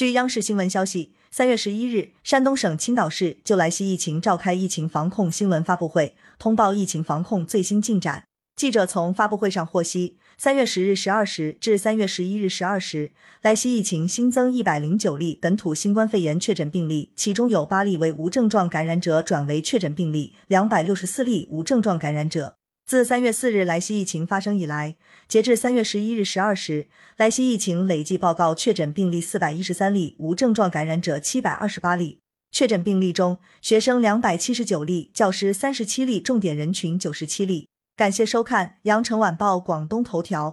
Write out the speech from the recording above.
据央视新闻消息，三月十一日，山东省青岛市就莱西疫情召开疫情防控新闻发布会，通报疫情防控最新进展。记者从发布会上获悉，三月十日十二时至三月十一日十二时，莱西疫情新增一百零九例本土新冠肺炎确诊病例，其中有八例为无症状感染者转为确诊病例，两百六十四例无症状感染者。自三月四日莱西疫情发生以来，截至三月十一日十二时，莱西疫情累计报告确诊病例四百一十三例，无症状感染者七百二十八例。确诊病例中，学生两百七十九例，教师三十七例，重点人群九十七例。感谢收看《羊城晚报广东头条》。